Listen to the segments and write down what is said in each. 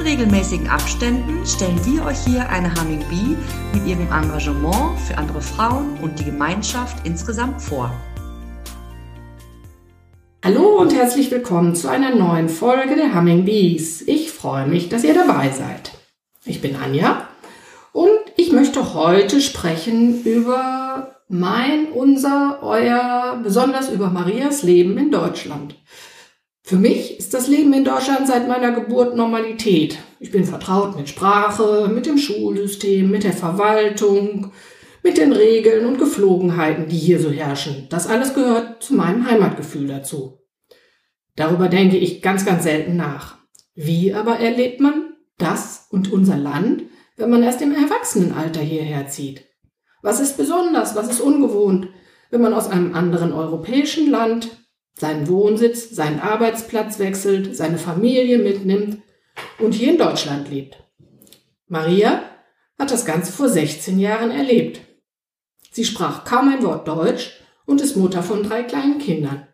In regelmäßigen Abständen stellen wir euch hier eine Humming Bee mit ihrem Engagement für andere Frauen und die Gemeinschaft insgesamt vor. Hallo und herzlich willkommen zu einer neuen Folge der Humming Bees. Ich freue mich, dass ihr dabei seid. Ich bin Anja und ich möchte heute sprechen über mein, unser, euer, besonders über Marias Leben in Deutschland. Für mich ist das Leben in Deutschland seit meiner Geburt Normalität. Ich bin vertraut mit Sprache, mit dem Schulsystem, mit der Verwaltung, mit den Regeln und Geflogenheiten, die hier so herrschen. Das alles gehört zu meinem Heimatgefühl dazu. Darüber denke ich ganz, ganz selten nach. Wie aber erlebt man das und unser Land, wenn man erst im Erwachsenenalter hierher zieht? Was ist besonders, was ist ungewohnt, wenn man aus einem anderen europäischen Land seinen Wohnsitz, seinen Arbeitsplatz wechselt, seine Familie mitnimmt und hier in Deutschland lebt. Maria hat das Ganze vor 16 Jahren erlebt. Sie sprach kaum ein Wort Deutsch und ist Mutter von drei kleinen Kindern.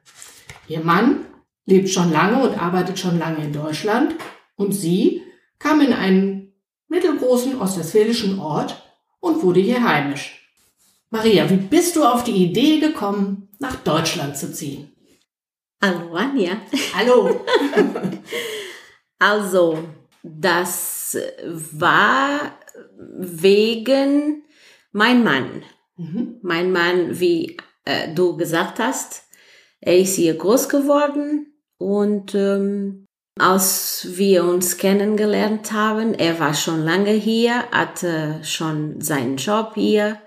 Ihr Mann lebt schon lange und arbeitet schon lange in Deutschland und sie kam in einen mittelgroßen ostwestfälischen Ort und wurde hier heimisch. Maria, wie bist du auf die Idee gekommen, nach Deutschland zu ziehen? Hallo Anja. Hallo. also, das war wegen mein Mann. Mhm. Mein Mann, wie äh, du gesagt hast, er ist hier groß geworden und ähm, als wir uns kennengelernt haben, er war schon lange hier, hatte schon seinen Job hier.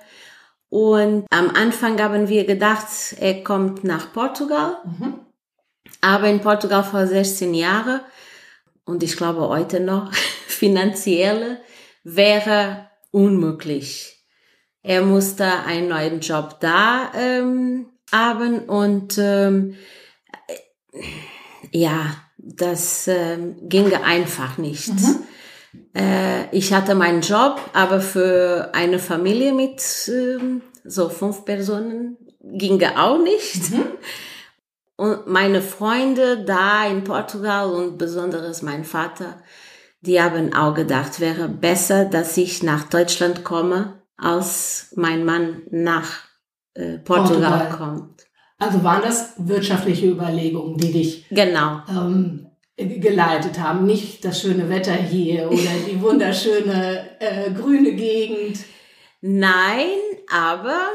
Und am Anfang haben wir gedacht, er kommt nach Portugal. Mhm. Aber in Portugal vor 16 Jahren und ich glaube heute noch, finanziell wäre unmöglich. Er musste einen neuen Job da ähm, haben und ähm, ja, das ähm, ginge einfach nicht. Mhm. Äh, ich hatte meinen Job, aber für eine Familie mit ähm, so fünf Personen ginge auch nicht. Mhm. Und meine Freunde da in Portugal und besonders mein Vater, die haben auch gedacht, wäre besser, dass ich nach Deutschland komme, als mein Mann nach äh, Portugal, Portugal, kommt. Also waren das wirtschaftliche Überlegungen, die dich genau. ähm, geleitet haben, nicht das schöne Wetter hier oder die wunderschöne äh, grüne Gegend? Nein, aber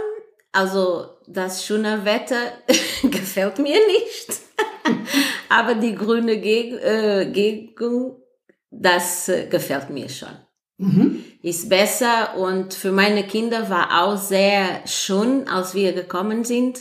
also das schöne Wetter gefällt mir nicht. Aber die grüne Geg äh, Gegend, das äh, gefällt mir schon. Mhm. Ist besser und für meine Kinder war auch sehr schön, als wir gekommen sind,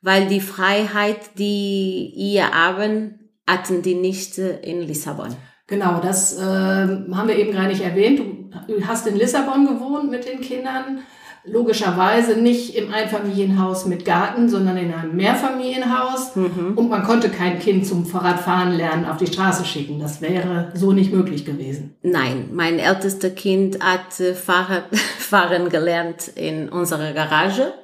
weil die Freiheit, die ihr haben, hatten die nicht äh, in Lissabon. Genau, das äh, haben wir eben gar nicht erwähnt. Du hast in Lissabon gewohnt mit den Kindern logischerweise nicht im Einfamilienhaus mit Garten, sondern in einem Mehrfamilienhaus. Mhm. Und man konnte kein Kind zum Fahrradfahren lernen auf die Straße schicken. Das wäre so nicht möglich gewesen. Nein, mein ältestes Kind hat äh, Fahrradfahren gelernt in unserer Garage.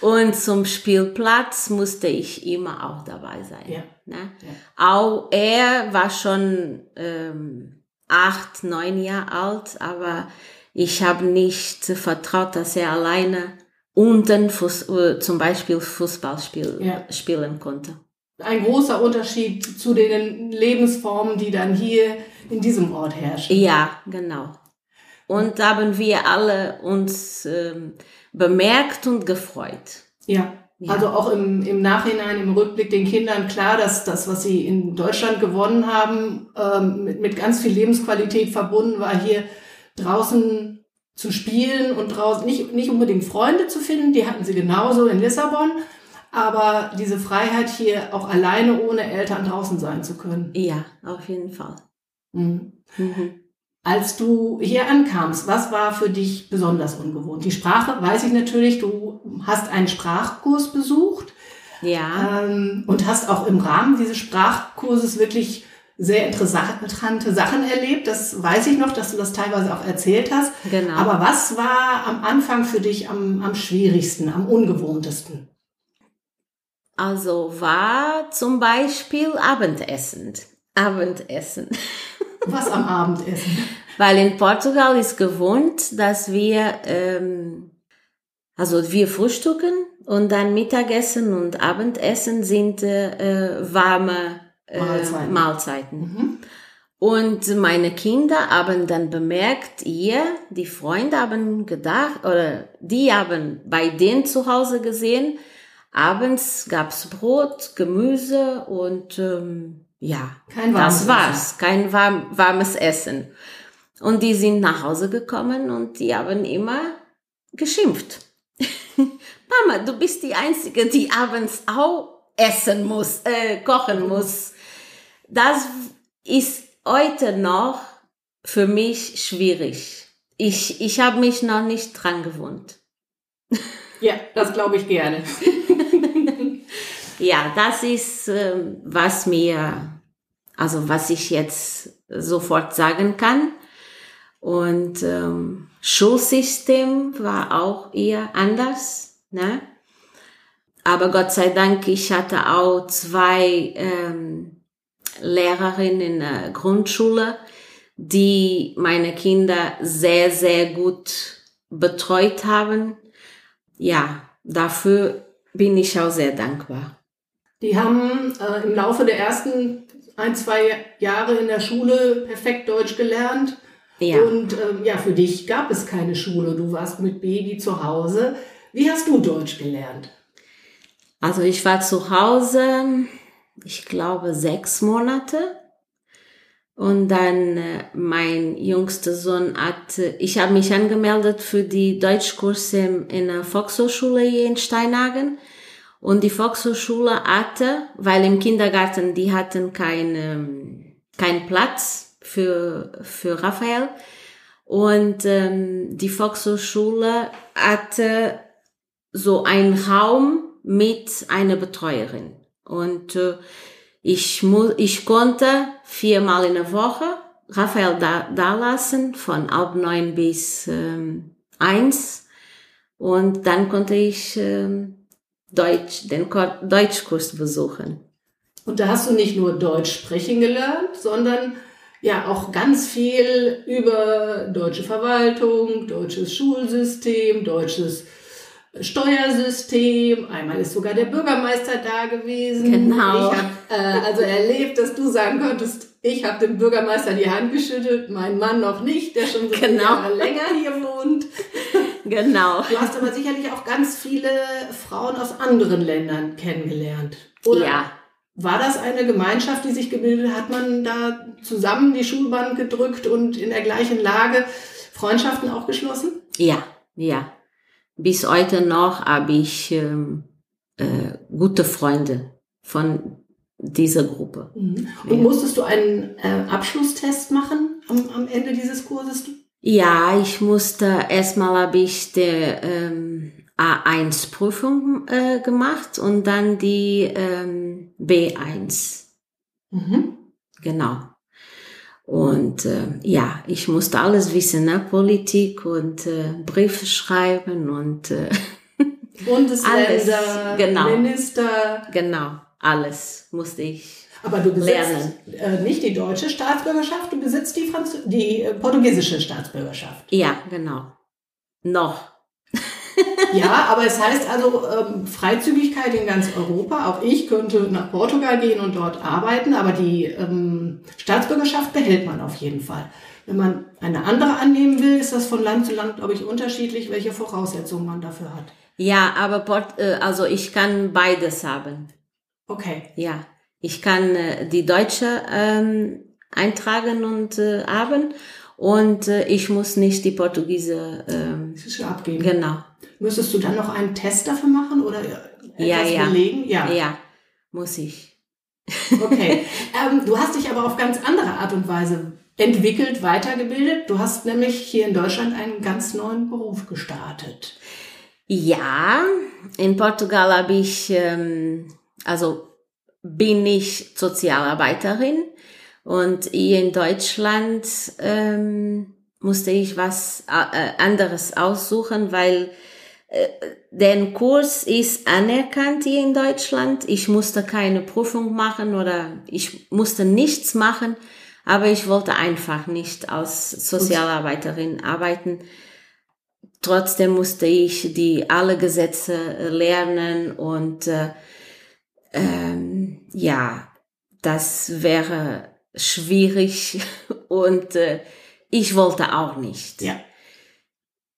Und zum Spielplatz musste ich immer auch dabei sein. Ja. Ne? Ja. Auch er war schon ähm, acht, neun Jahre alt, aber ich habe nicht vertraut, dass er alleine unten Fuß, äh, zum Beispiel Fußball spiel, ja. spielen konnte. Ein großer Unterschied zu den Lebensformen, die dann hier in diesem Ort herrschen. Ja, genau. Und haben wir alle uns ähm, bemerkt und gefreut. Ja. ja. Also auch im, im Nachhinein, im Rückblick den Kindern klar, dass das, was sie in Deutschland gewonnen haben, ähm, mit, mit ganz viel Lebensqualität verbunden war, hier draußen zu spielen und draußen nicht, nicht unbedingt Freunde zu finden, die hatten sie genauso in Lissabon, aber diese Freiheit hier auch alleine ohne Eltern draußen sein zu können. Ja, auf jeden Fall. Mhm. Mhm. Als du hier ankamst, was war für dich besonders ungewohnt? Die Sprache weiß ich natürlich, du hast einen Sprachkurs besucht. Ja. Ähm, und hast auch im Rahmen dieses Sprachkurses wirklich sehr interessante Sachen erlebt. Das weiß ich noch, dass du das teilweise auch erzählt hast. Genau. Aber was war am Anfang für dich am, am schwierigsten, am ungewohntesten? Also war zum Beispiel Abendessen. Abendessen. Was am Abendessen? Weil in Portugal ist gewohnt, dass wir, ähm, also wir frühstücken und dann Mittagessen und Abendessen sind äh, warme äh, Mahlzeiten. Mahlzeiten. Mhm. Und meine Kinder haben dann bemerkt, ihr, die Freunde haben gedacht, oder die haben bei denen zu Hause gesehen, abends gab's Brot, Gemüse und ähm, ja, Kein warmes das war's, kein warm, warmes Essen. Und die sind nach Hause gekommen und die haben immer geschimpft. Mama, du bist die Einzige, die abends auch essen muss, äh, kochen muss. Das ist heute noch für mich schwierig. Ich, ich habe mich noch nicht dran gewohnt. Ja, das glaube ich gerne. Ja, das ist, ähm, was mir, also was ich jetzt sofort sagen kann. Und ähm, Schulsystem war auch eher anders. Ne? Aber Gott sei Dank, ich hatte auch zwei ähm, Lehrerinnen in der Grundschule, die meine Kinder sehr, sehr gut betreut haben. Ja, dafür bin ich auch sehr dankbar. Die haben äh, im Laufe der ersten ein, zwei Jahre in der Schule perfekt Deutsch gelernt. Ja. Und ähm, ja, für dich gab es keine Schule. Du warst mit Baby zu Hause. Wie hast du Deutsch gelernt? Also ich war zu Hause, ich glaube, sechs Monate. Und dann äh, mein jüngster Sohn hat, äh, ich habe mich angemeldet für die Deutschkurse in der Volkshochschule hier in Steinhagen. Und die Volkshochschule hatte, weil im Kindergarten, die hatten keinen kein Platz für, für Raphael. Und ähm, die Volkshochschule hatte so einen Raum mit einer Betreuerin. Und äh, ich, ich konnte viermal in der Woche Raphael da, da lassen, von halb neun bis ähm, eins. Und dann konnte ich ähm, Deutsch, den Ko Deutschkurs besuchen. Und da hast du nicht nur Deutsch sprechen gelernt, sondern ja auch ganz viel über deutsche Verwaltung, deutsches Schulsystem, deutsches Steuersystem. Einmal ist sogar der Bürgermeister da gewesen. Genau. Ich habe äh, also erlebt, dass du sagen konntest, ich habe dem Bürgermeister die Hand geschüttelt, mein Mann noch nicht, der schon so Genau. Jahre länger hier wohnt. Genau. Du hast aber sicherlich auch ganz viele Frauen aus anderen Ländern kennengelernt. Oder Ja. war das eine Gemeinschaft, die sich gebildet hat? Hat man da zusammen die Schulbank gedrückt und in der gleichen Lage Freundschaften auch geschlossen? Ja, ja. Bis heute noch habe ich ähm, äh, gute Freunde von dieser Gruppe. Mhm. Und musstest du einen äh, Abschlusstest machen am, am Ende dieses Kurses? Ja, ich musste erstmal habe ich die ähm, A1-Prüfung äh, gemacht und dann die ähm, B1. Mhm. Genau. Und äh, ja, ich musste alles wissen, ne? Politik und äh, Briefe schreiben und äh, Bundesländer, Alles, genau. Minister. genau, alles musste ich. Aber du besitzt Lernen. äh, nicht die deutsche Staatsbürgerschaft, du besitzt die, Franz die äh, portugiesische Staatsbürgerschaft. Ja, genau. Noch. Ja, aber es heißt also ähm, Freizügigkeit in ganz Europa. Auch ich könnte nach Portugal gehen und dort arbeiten, aber die ähm, Staatsbürgerschaft behält man auf jeden Fall. Wenn man eine andere annehmen will, ist das von Land zu Land, glaube ich, unterschiedlich, welche Voraussetzungen man dafür hat. Ja, aber Port, äh, also ich kann beides haben. Okay. Ja, ich kann äh, die deutsche ähm, eintragen und äh, haben und äh, ich muss nicht die Portugiese. Ähm, abgeben. genau. Müsstest du dann noch einen Test dafür machen oder etwas Ja, ja. belegen? Ja. Ja, muss ich. Okay. ähm, du hast dich aber auf ganz andere Art und Weise entwickelt, weitergebildet. Du hast nämlich hier in Deutschland einen ganz neuen Beruf gestartet. Ja, in Portugal habe ich, ähm, also bin ich Sozialarbeiterin und hier in Deutschland ähm, musste ich was äh, anderes aussuchen, weil äh, der Kurs ist anerkannt hier in Deutschland. Ich musste keine Prüfung machen oder ich musste nichts machen, aber ich wollte einfach nicht als Sozialarbeiterin arbeiten. Trotzdem musste ich die alle Gesetze lernen und äh, ähm, ja, das wäre schwierig und äh, ich wollte auch nicht. Ja.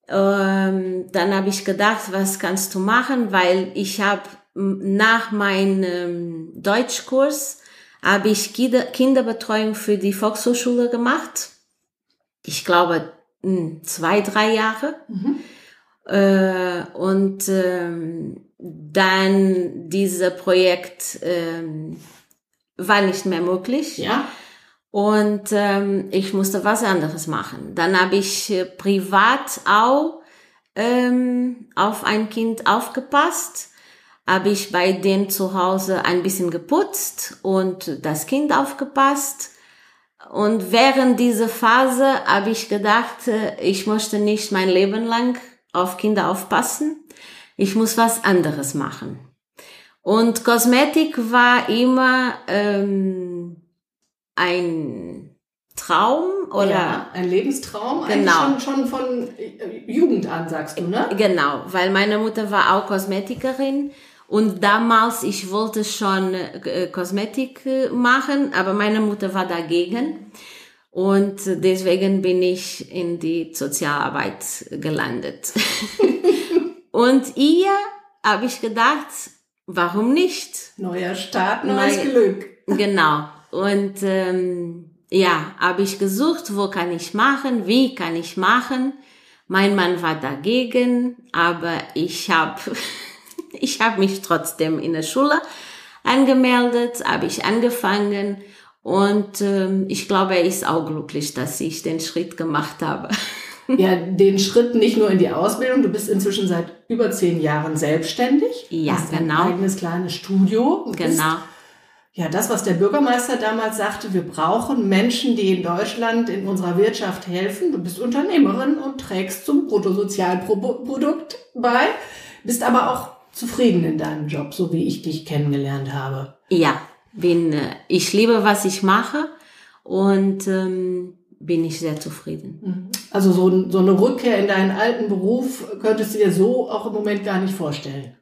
Ähm, dann habe ich gedacht, was kannst du machen, weil ich habe nach meinem Deutschkurs habe ich Kinder, Kinderbetreuung für die Volkshochschule gemacht. Ich glaube zwei, drei Jahre. Mhm. Äh, und ähm, dann dieses Projekt ähm, war nicht mehr möglich. Ja. Und ähm, ich musste was anderes machen. Dann habe ich äh, privat auch ähm, auf ein Kind aufgepasst, habe ich bei denen zu Hause ein bisschen geputzt und das Kind aufgepasst. Und während dieser Phase habe ich gedacht, äh, ich möchte nicht mein Leben lang auf Kinder aufpassen. Ich muss was anderes machen. Und Kosmetik war immer ähm, ein Traum oder ja, ein Lebenstraum genau. schon, schon von Jugend an sagst du ne? Genau weil meine Mutter war auch Kosmetikerin und damals ich wollte schon äh, Kosmetik äh, machen aber meine Mutter war dagegen und deswegen bin ich in die Sozialarbeit gelandet. Und ihr habe ich gedacht warum nicht? Neuer Start neues Neu Glück. Genau und ähm, ja, habe ich gesucht, wo kann ich machen, wie kann ich machen. Mein Mann war dagegen, aber ich habe ich hab mich trotzdem in der Schule angemeldet, habe ich angefangen und ähm, ich glaube, er ist auch glücklich, dass ich den Schritt gemacht habe. Ja, den Schritt nicht nur in die Ausbildung, du bist inzwischen seit über zehn Jahren selbstständig. Ja, hast genau. Ein eigenes kleines Studio. Genau ja, das, was der Bürgermeister damals sagte, wir brauchen Menschen, die in Deutschland in unserer Wirtschaft helfen. Du bist Unternehmerin und trägst zum Bruttosozialprodukt bei, bist aber auch zufrieden in deinem Job, so wie ich dich kennengelernt habe. Ja, bin, äh, ich liebe, was ich mache und ähm, bin ich sehr zufrieden. Mhm. Also so, so eine Rückkehr in deinen alten Beruf könntest du dir so auch im Moment gar nicht vorstellen.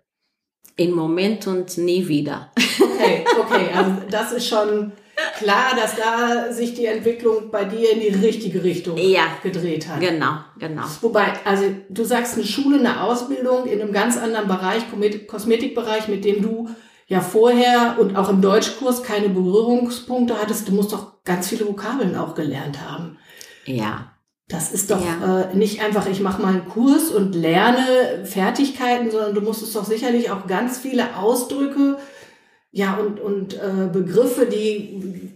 Im Moment und nie wieder. Okay, okay, also das ist schon klar, dass da sich die Entwicklung bei dir in die richtige Richtung ja, gedreht hat. Genau, genau. Wobei, also du sagst eine Schule, eine Ausbildung in einem ganz anderen Bereich, Kosmetikbereich, mit dem du ja vorher und auch im Deutschkurs keine Berührungspunkte hattest. Du musst doch ganz viele Vokabeln auch gelernt haben. Ja. Das ist doch ja. äh, nicht einfach, ich mache mal einen Kurs und lerne Fertigkeiten, sondern du musstest doch sicherlich auch ganz viele Ausdrücke ja, und, und äh, Begriffe, die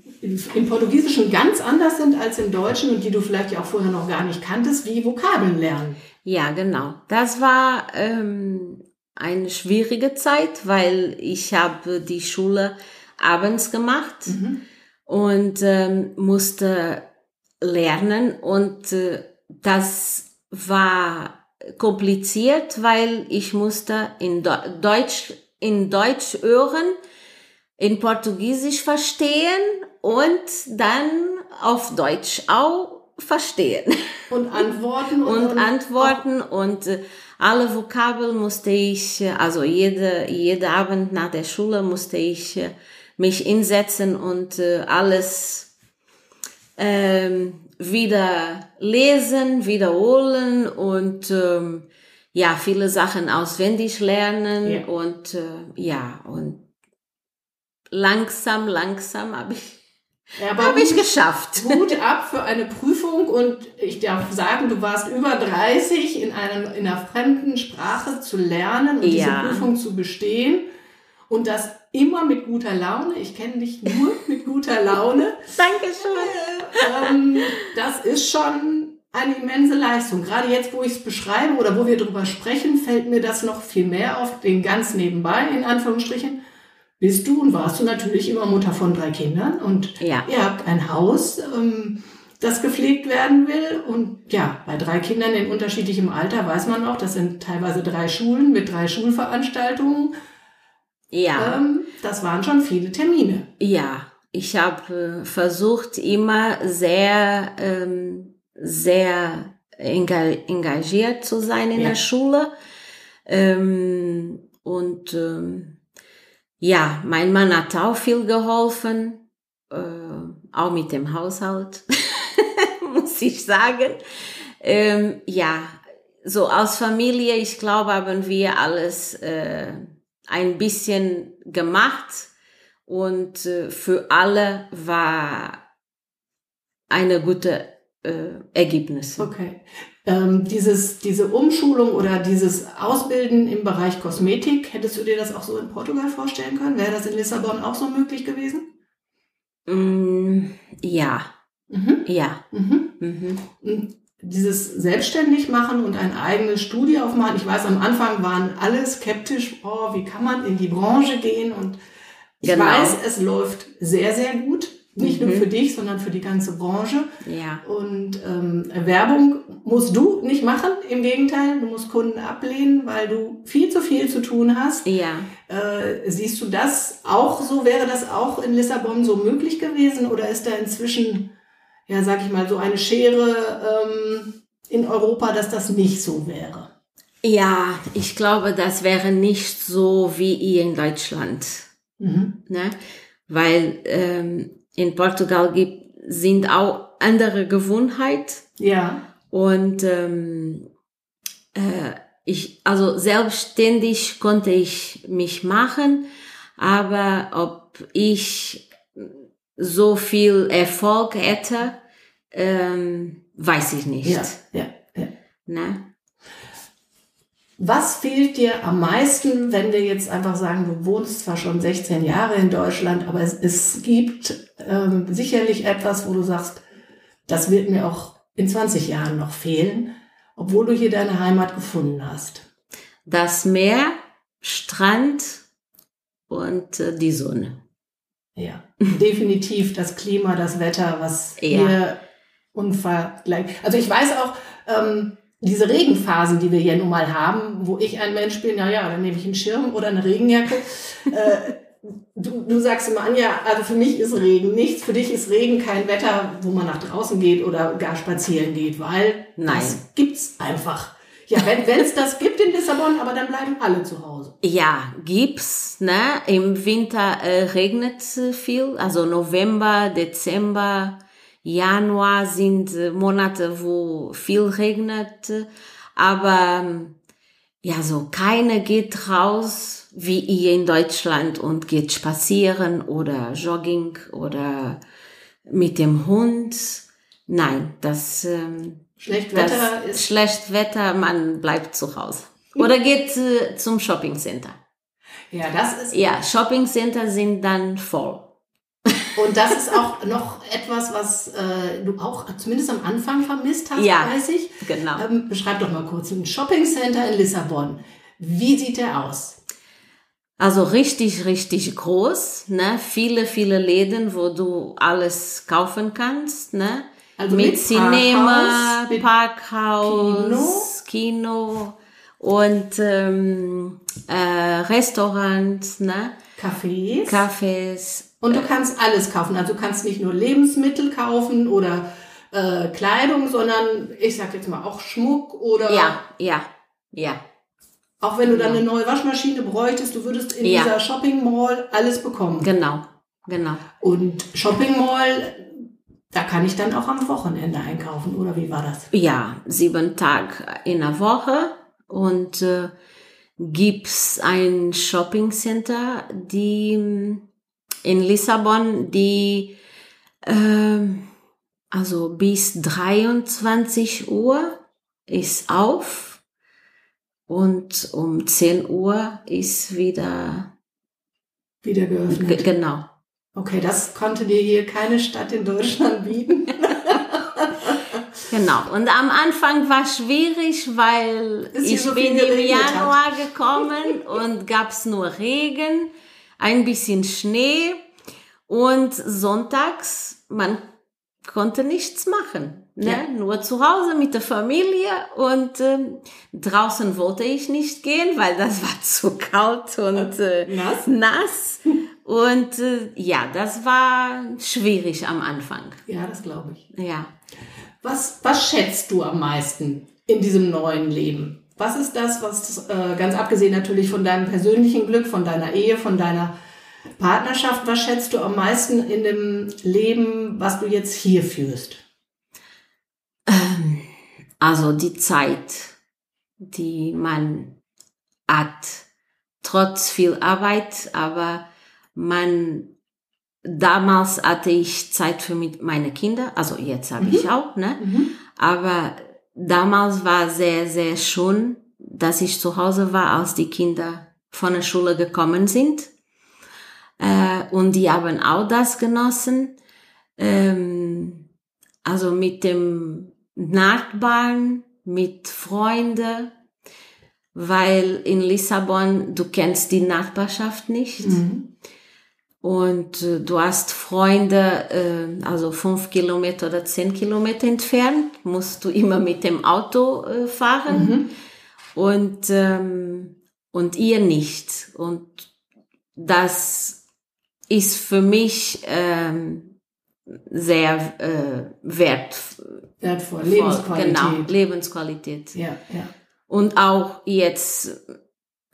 im Portugiesischen ganz anders sind als im Deutschen und die du vielleicht ja auch vorher noch gar nicht kanntest, wie Vokabeln lernen. Ja, genau. Das war ähm, eine schwierige Zeit, weil ich habe die Schule abends gemacht mhm. und ähm, musste lernen und äh, das war kompliziert, weil ich musste in Do Deutsch in Deutsch hören, in Portugiesisch verstehen und dann auf Deutsch auch verstehen. Und antworten. Und, und antworten und äh, alle Vokabeln musste ich, äh, also jede, jede Abend nach der Schule musste ich äh, mich hinsetzen und äh, alles ähm, wieder lesen, wiederholen und ähm, ja, viele Sachen auswendig lernen ja. und äh, ja, und langsam, langsam habe ich ja, habe ich geschafft. Gut ab für eine Prüfung und ich darf sagen, du warst über 30 in einem in einer fremden Sprache zu lernen und ja. diese Prüfung zu bestehen und das immer mit guter Laune. Ich kenne dich nur mit guter Laune. Dankeschön. ähm, das ist schon eine immense Leistung. Gerade jetzt, wo ich es beschreibe oder wo wir drüber sprechen, fällt mir das noch viel mehr auf, den ganz nebenbei, in Anführungsstrichen. Bist du und warst du natürlich immer Mutter von drei Kindern und Ja. ihr habt ein Haus, ähm, das gepflegt werden will. Und ja, bei drei Kindern in unterschiedlichem Alter weiß man auch, das sind teilweise drei Schulen mit drei Schulveranstaltungen. Ja. Ähm, das waren schon viele Termine. Ja, ich habe äh, versucht, immer sehr, ähm, sehr enga engagiert zu sein in Ja. der Schule. Ähm, und ähm, ja, mein Mann hat auch viel geholfen, äh, auch mit dem Haushalt, muss ich sagen. Ähm, ja, so als Familie, ich glaube, haben wir alles äh, ein bisschen gemacht und äh, für alle war eine gute äh, Ergebnis. Okay. Ähm, dieses, diese Umschulung oder dieses Ausbilden im Bereich Kosmetik, hättest du dir das auch so in Portugal vorstellen können? Wäre das in Lissabon auch so möglich gewesen? Mm, ja, Mhm. ja. Mhm. Mhm. Dieses selbstständig machen und ein eigenes Studio aufmachen. Ich weiß, am Anfang waren alle skeptisch, oh, wie kann man in die Branche gehen? Und ich Genau. weiß, es läuft sehr, sehr gut. Nicht nur Mhm. für dich, sondern für die ganze Branche. Ja, Und ähm, Werbung musst du nicht machen. Im Gegenteil, du musst Kunden ablehnen, weil du viel zu viel zu tun hast. ja. Äh, siehst du das auch so? Wäre das auch in Lissabon so möglich gewesen? Oder ist da inzwischen, ja, sag ich mal, so eine Schere ähm, in Europa, dass das nicht so wäre? Ja, ich glaube, das wäre nicht so wie hier in Deutschland. Mhm. Ne? Weil ähm, in Portugal gibt, sind auch andere Gewohnheiten. Ja. Und ähm, äh, ich, also selbstständig konnte ich mich machen, aber ob ich so viel Erfolg hätte, ähm, weiß ich nicht. Ja, ja, ja. Ne? Was fehlt dir am meisten, wenn wir jetzt einfach sagen, du wohnst zwar schon 16 Jahre in Deutschland, aber es, es gibt ähm, sicherlich etwas, wo du sagst, das wird mir auch in 20 Jahren noch fehlen, obwohl du hier deine Heimat gefunden hast. Das Meer, Strand und äh, die Sonne. Ja, definitiv das Klima, das Wetter, was Ja. hier unvergleichlich. Also ich weiß auch, ähm, diese Regenphasen, die wir hier nun mal haben, wo ich ein Mensch bin, na ja, dann nehme ich einen Schirm oder eine Regenjacke. äh, du, du sagst immer, Anja, also für mich ist Regen nichts, für dich ist Regen kein Wetter, wo man nach draußen geht oder gar spazieren geht, weil Nein. das gibt's einfach. Ja, wenn es das gibt in Lissabon, aber dann bleiben alle zu Hause. Ja, gibt's, ne? Im Winter äh, regnet viel, also November, Dezember, Januar sind äh, Monate, wo viel regnet, aber ähm, ja, so keine geht raus wie ihr in Deutschland und geht spazieren oder Jogging oder mit dem Hund. Nein, das, ähm, Schlecht das Wetter ist schlecht Wetter, man bleibt zu Hause. Oder geht äh, zum Shoppingcenter. ja, das ist Ja, Shoppingcenter sind dann voll. Und das ist auch noch etwas, was äh, du auch zumindest am Anfang vermisst hast, Ja. weiß ich. Genau. Ähm, beschreib doch mal kurz ein Shoppingcenter in Lissabon. Wie sieht der aus? Also richtig, richtig groß, ne? Viele, viele Läden, wo du alles kaufen kannst, ne? Also mit, mit Cinema, Parkhaus, mit Parkhaus, Kino, und ähm, äh, Restaurants, ne? Cafés. Cafés. Und du kannst alles kaufen. Also du kannst nicht nur Lebensmittel kaufen oder äh, Kleidung, sondern ich sag jetzt mal auch Schmuck oder Ja, ja, ja. auch wenn du dann eine neue Waschmaschine bräuchtest, du würdest in Ja. dieser Shopping Mall alles bekommen. Genau, genau. Und Shopping Mall, da kann ich dann auch am Wochenende einkaufen, oder wie war das? Ja, sieben Tage in der Woche und äh, gibt's ein Shopping Center, die in Lissabon, die ähm, also bis 23 Uhr ist auf und um 10 Uhr ist wieder wieder geöffnet. Genau. Okay, das konnte dir hier keine Stadt in Deutschland bieten. Genau. Und am Anfang war schwierig, weil ich so bin im Januar hat. gekommen und gab's nur Regen, ein bisschen Schnee und sonntags man konnte nichts machen. Ne? Ja. Nur zu Hause mit der Familie und äh, draußen wollte ich nicht gehen, weil das war zu kalt und äh, nass. nass. Und äh, ja, das war schwierig am Anfang. Ja, das glaube ich. Ja. Was, was schätzt du am meisten in diesem neuen Leben? Was ist das, was äh, ganz abgesehen natürlich von deinem persönlichen Glück, von deiner Ehe, von deiner Partnerschaft, was schätzt du am meisten in dem Leben, was du jetzt hier führst? Ähm, also die Zeit, die man hat, trotz viel Arbeit, aber man damals hatte ich Zeit für meine Kinder, also jetzt habe mhm. ich auch, ne? Mhm. Aber damals war sehr, sehr schön, dass ich zu Hause war, als die Kinder von der Schule gekommen sind. Äh, und die haben auch das genossen. Ähm, also mit dem Nachbarn, mit Freunden, weil in Lissabon, du kennst die Nachbarschaft nicht. Mhm und äh, du hast Freunde, äh, also fünf Kilometer oder zehn Kilometer entfernt, musst du immer mit dem Auto äh, fahren mhm. und, ähm, und ihr nicht. Und das ist für mich ähm, sehr äh, wert, wertvoll, Lebensqualität. Genau, Lebensqualität. Ja, ja. Und auch jetzt,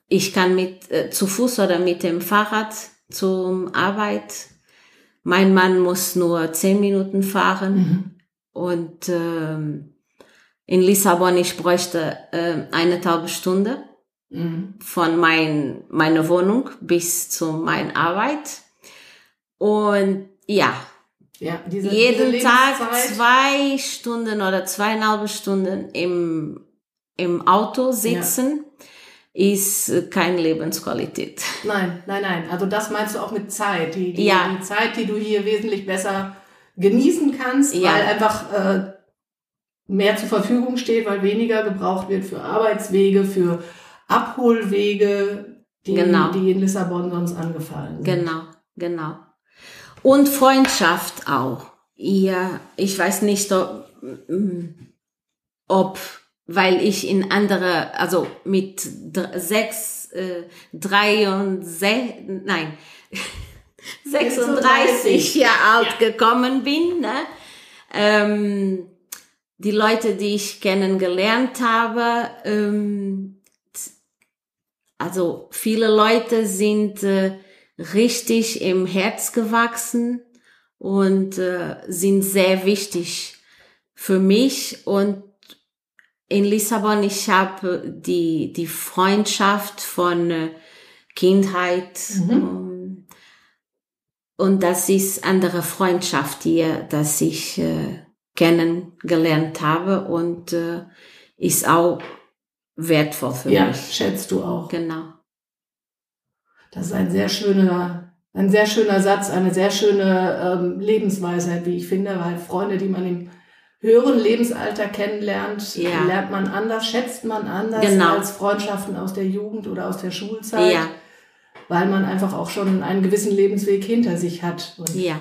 ich kann mit äh, zu Fuß oder mit dem Fahrrad zum Arbeit. Mein Mann muss nur zehn Minuten fahren mhm. und ähm, in Lissabon ich bräuchte äh, eine halbe Stunde mhm. von mein, meiner Wohnung bis zu meiner Arbeit und ja, ja jeden Tag zwei Stunden oder zweieinhalb Stunden im im Auto sitzen. Ja ist äh, keine Lebensqualität. Nein, nein, nein. Also das meinst du auch mit Zeit. Die, die, ja. die Zeit, die du hier wesentlich besser genießen kannst, ja. weil einfach äh, mehr zur Verfügung steht, weil weniger gebraucht wird für Arbeitswege, für Abholwege, die, genau. die in Lissabon sonst angefallen sind. Genau, genau. Und Freundschaft auch. Ja, ich weiß nicht, ob, ob weil ich in andere, also mit sechs, äh, drei und sech, nein, 36 Jahre alt ja. gekommen bin. Ne? Ähm, die Leute, die ich kennengelernt habe, ähm, also viele Leute sind äh, richtig im Herz gewachsen und äh, sind sehr wichtig für mich und in Lissabon, ich habe die, die Freundschaft von äh, Kindheit mhm. Ähm, und das ist andere Freundschaft hier, dass ich äh, kennengelernt habe und äh, ist auch wertvoll für ja, mich. Ja, schätzt du auch. Genau. Das ist ein sehr schöner, ein sehr schöner Satz, eine sehr schöne ähm, Lebensweisheit, wie ich finde, weil Freunde, die man im höheren Lebensalter kennenlernt, ja. lernt man anders, schätzt man anders genau. als Freundschaften aus der Jugend oder aus der Schulzeit, ja. weil man einfach auch schon einen gewissen Lebensweg hinter sich hat. Und ja.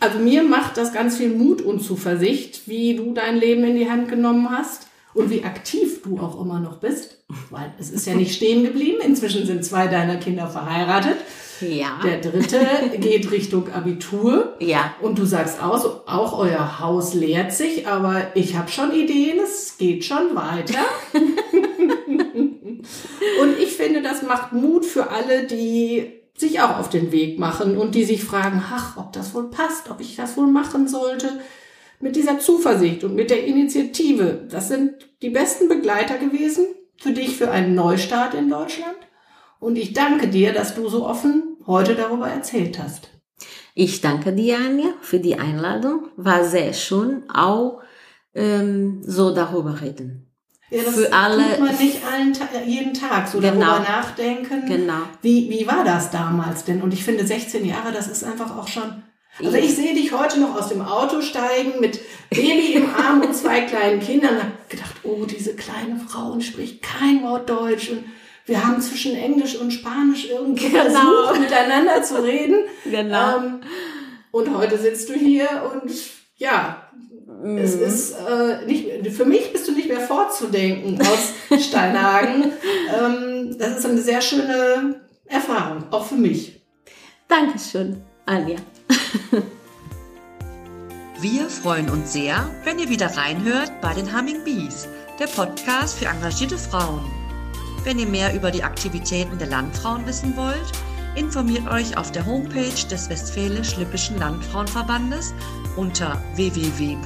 Also mir macht das ganz viel Mut und Zuversicht, wie du dein Leben in die Hand genommen hast und wie aktiv du auch immer noch bist, weil es ist ja nicht stehen geblieben. Inzwischen sind zwei deiner Kinder verheiratet. Ja. Der dritte geht Richtung Abitur. Ja. Und du sagst aus, auch euer Haus leert sich, aber ich habe schon Ideen, es geht schon weiter. und ich finde, das macht Mut für alle, die sich auch auf den Weg machen und die sich fragen, ach, ob das wohl passt, ob ich das wohl machen sollte. Mit dieser Zuversicht und mit der Initiative. Das sind die besten Begleiter gewesen für dich für einen Neustart in Deutschland. Und ich danke dir, dass du so offen heute darüber erzählt hast. Ich danke dir, Anja, für die Einladung. War sehr schön, auch ähm, so darüber reden. Ja, das für alle. tut man nicht allen, jeden Tag so Genau. darüber nachdenken. Genau. Wie, wie war das damals denn? Und ich finde 16 Jahre, das ist einfach auch schon. Also ich sehe dich heute noch aus dem Auto steigen mit Baby im Arm und zwei kleinen Kindern und hab gedacht, oh, diese kleine Frau und spricht kein Wort Deutsch und wir haben zwischen Englisch und Spanisch irgendwie Genau. versucht, miteinander zu reden. Genau. Ähm, und heute sitzt du hier und ja, es ist äh, nicht, für mich bist du nicht mehr fortzudenken aus Steinhagen. ähm, das ist eine sehr schöne Erfahrung, auch für mich. Dankeschön, Anja. Wir freuen uns sehr, wenn ihr wieder reinhört bei den Humming Bees, der Podcast für engagierte Frauen. Wenn ihr mehr über die Aktivitäten der Landfrauen wissen wollt, informiert euch auf der Homepage des Westfälisch-Lippischen Landfrauenverbandes unter www.wllv.de.